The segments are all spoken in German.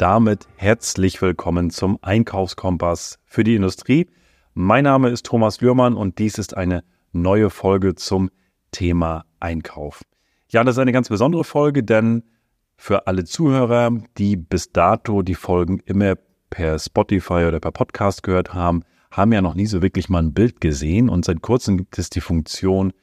damit herzlich willkommen zum Einkaufskompass für die Industrie. Mein Name ist Thomas Lührmann und dies ist eine neue Folge zum Thema Einkauf. Ja, das ist eine ganz besondere Folge, denn für alle Zuhörer, die bis dato die Folgen immer per Spotify oder per Podcast gehört haben, haben ja noch nie so wirklich mal ein Bild gesehen und seit kurzem gibt es die Funktion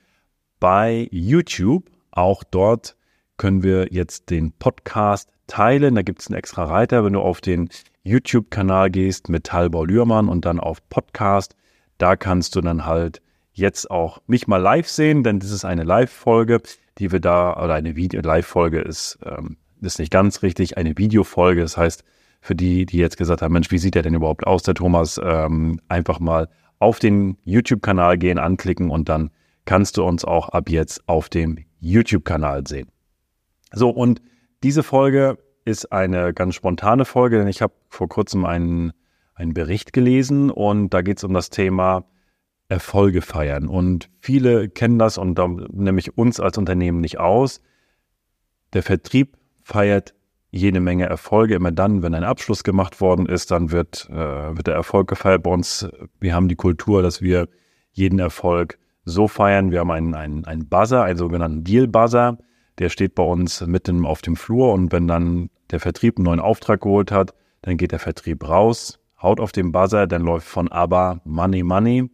bei YouTube. Auch dort können wir jetzt den Podcast teilen. Da gibt es einen extra Reiter, wenn du auf den YouTube-Kanal gehst mit Talbau Lührmann und dann auf Podcast. Da kannst du dann halt jetzt auch mich mal live sehen, denn das ist eine Live-Folge, die wir da, oder eine Video-Live-Folge ist, ähm, ist nicht ganz richtig, eine Videofolge. Das heißt, für die, die jetzt gesagt haben, Mensch, wie sieht der denn überhaupt aus, der Thomas, ähm, einfach mal auf den YouTube-Kanal gehen, anklicken und dann kannst du uns auch ab jetzt auf dem YouTube-Kanal sehen. So, und diese Folge ist eine ganz spontane Folge, denn ich habe vor kurzem einen, einen Bericht gelesen und da geht es um das Thema Erfolge feiern. Und viele kennen das und da nehme ich uns als Unternehmen nicht aus. Der Vertrieb feiert jede Menge Erfolge. Immer dann, wenn ein Abschluss gemacht worden ist, dann wird, äh, wird der Erfolg gefeiert bei uns. Wir haben die Kultur, dass wir jeden Erfolg so feiern. Wir haben einen, einen, einen Buzzer, einen sogenannten Deal-Buzzer. Der steht bei uns mitten auf dem Flur und wenn dann der Vertrieb einen neuen Auftrag geholt hat, dann geht der Vertrieb raus, haut auf den Buzzer, dann läuft von ABBA Money Money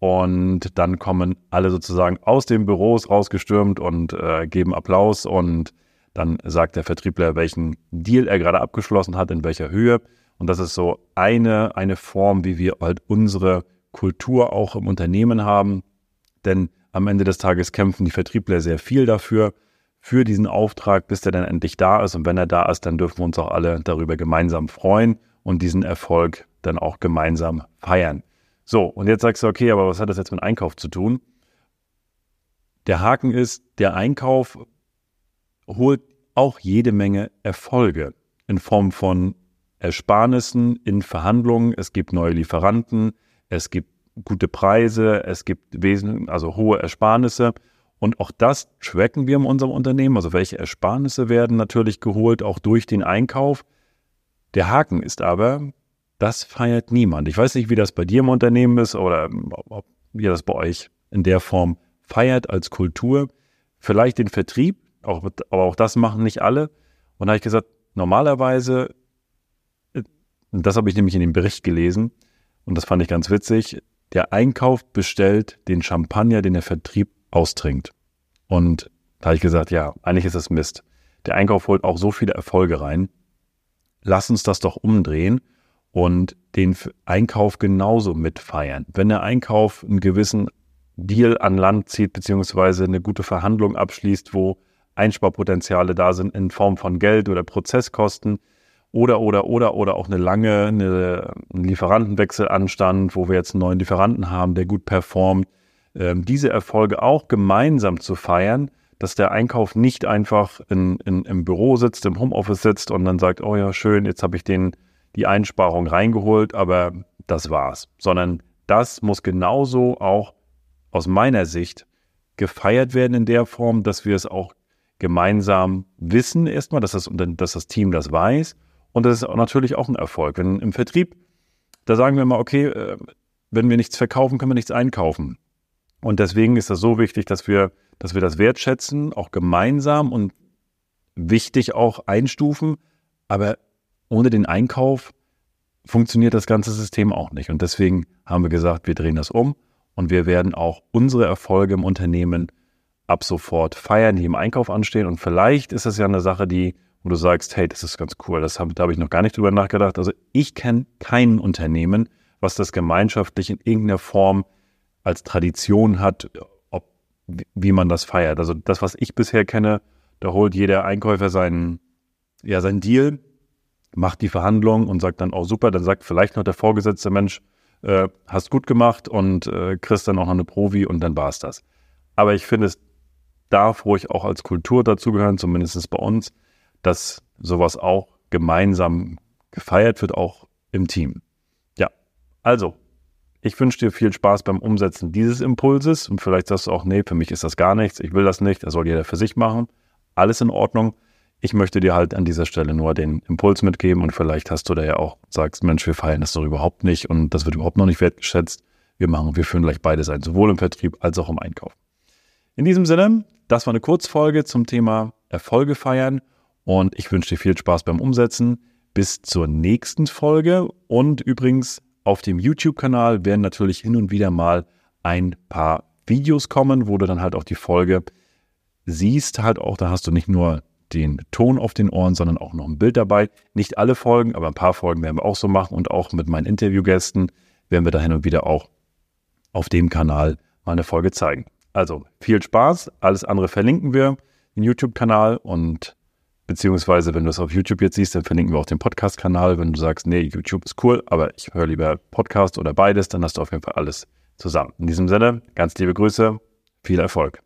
und dann kommen alle sozusagen aus den Büros rausgestürmt und äh, geben Applaus und dann sagt der Vertriebler, welchen Deal er gerade abgeschlossen hat, in welcher Höhe. Und das ist so eine, eine Form, wie wir halt unsere Kultur auch im Unternehmen haben. Denn am Ende des Tages kämpfen die Vertriebler sehr viel dafür, für diesen Auftrag, bis der dann endlich da ist. Und wenn er da ist, dann dürfen wir uns auch alle darüber gemeinsam freuen und diesen Erfolg dann auch gemeinsam feiern. So, und jetzt sagst du, okay, aber was hat das jetzt mit Einkauf zu tun? Der Haken ist, der Einkauf holt auch jede Menge Erfolge in Form von Ersparnissen in Verhandlungen. Es gibt neue Lieferanten, es gibt gute Preise, es gibt wesentlich, also hohe Ersparnisse. Und auch das tracken wir in unserem Unternehmen. Also welche Ersparnisse werden natürlich geholt, auch durch den Einkauf. Der Haken ist aber, das feiert niemand. Ich weiß nicht, wie das bei dir im Unternehmen ist oder ob ihr das bei euch in der Form feiert als Kultur. Vielleicht den Vertrieb, auch, aber auch das machen nicht alle. Und da habe ich gesagt, normalerweise, das habe ich nämlich in dem Bericht gelesen und das fand ich ganz witzig, der Einkauf bestellt den Champagner, den der Vertrieb austrinkt. Und da habe ich gesagt, ja, eigentlich ist das Mist. Der Einkauf holt auch so viele Erfolge rein. Lass uns das doch umdrehen und den Einkauf genauso mitfeiern. Wenn der Einkauf einen gewissen Deal an Land zieht, beziehungsweise eine gute Verhandlung abschließt, wo Einsparpotenziale da sind in Form von Geld oder Prozesskosten oder, oder, oder, oder auch eine lange, eine, ein Lieferantenwechsel anstand, wo wir jetzt einen neuen Lieferanten haben, der gut performt, diese Erfolge auch gemeinsam zu feiern, dass der Einkauf nicht einfach in, in, im Büro sitzt, im Homeoffice sitzt und dann sagt, oh ja, schön, jetzt habe ich den, die Einsparung reingeholt, aber das war's. Sondern das muss genauso auch aus meiner Sicht gefeiert werden in der Form, dass wir es auch gemeinsam wissen erstmal, dass das, dass das Team das weiß und das ist natürlich auch ein Erfolg. Wenn im Vertrieb, da sagen wir immer, okay, äh, wenn wir nichts verkaufen, können wir nichts einkaufen. Und deswegen ist das so wichtig, dass wir, dass wir das wertschätzen, auch gemeinsam und wichtig auch einstufen. Aber ohne den Einkauf funktioniert das ganze System auch nicht. Und deswegen haben wir gesagt, wir drehen das um und wir werden auch unsere Erfolge im Unternehmen ab sofort feiern, die im Einkauf anstehen. Und vielleicht ist das ja eine Sache, die, wo du sagst, hey, das ist ganz cool, das hab, da habe ich noch gar nicht drüber nachgedacht. Also ich kenne kein Unternehmen, was das gemeinschaftlich in irgendeiner Form als Tradition hat, ob, wie man das feiert. Also das, was ich bisher kenne, da holt jeder Einkäufer seinen, ja, seinen Deal, macht die Verhandlung und sagt dann, oh super, dann sagt vielleicht noch der vorgesetzte Mensch, äh, hast gut gemacht und äh, kriegst dann auch noch eine Provi und dann war es das. Aber ich finde, es darf ruhig auch als Kultur dazugehören, zumindest bei uns, dass sowas auch gemeinsam gefeiert wird, auch im Team. Ja, also ich wünsche dir viel Spaß beim Umsetzen dieses Impulses und vielleicht sagst du auch, nee, für mich ist das gar nichts, ich will das nicht, das soll jeder für sich machen. Alles in Ordnung. Ich möchte dir halt an dieser Stelle nur den Impuls mitgeben und vielleicht hast du da ja auch, sagst, Mensch, wir feiern das doch überhaupt nicht und das wird überhaupt noch nicht wertgeschätzt. Wir machen, wir führen gleich beides ein, sowohl im Vertrieb als auch im Einkauf. In diesem Sinne, das war eine Kurzfolge zum Thema Erfolge feiern und ich wünsche dir viel Spaß beim Umsetzen. Bis zur nächsten Folge und übrigens auf dem YouTube-Kanal werden natürlich hin und wieder mal ein paar Videos kommen, wo du dann halt auch die Folge siehst, halt auch, da hast du nicht nur den Ton auf den Ohren, sondern auch noch ein Bild dabei. Nicht alle Folgen, aber ein paar Folgen werden wir auch so machen und auch mit meinen Interviewgästen werden wir da hin und wieder auch auf dem Kanal mal eine Folge zeigen. Also viel Spaß, alles andere verlinken wir, den YouTube-Kanal und beziehungsweise wenn du es auf YouTube jetzt siehst, dann verlinken wir auch den Podcast-Kanal. Wenn du sagst, nee, YouTube ist cool, aber ich höre lieber Podcast oder beides, dann hast du auf jeden Fall alles zusammen. In diesem Sinne, ganz liebe Grüße, viel Erfolg.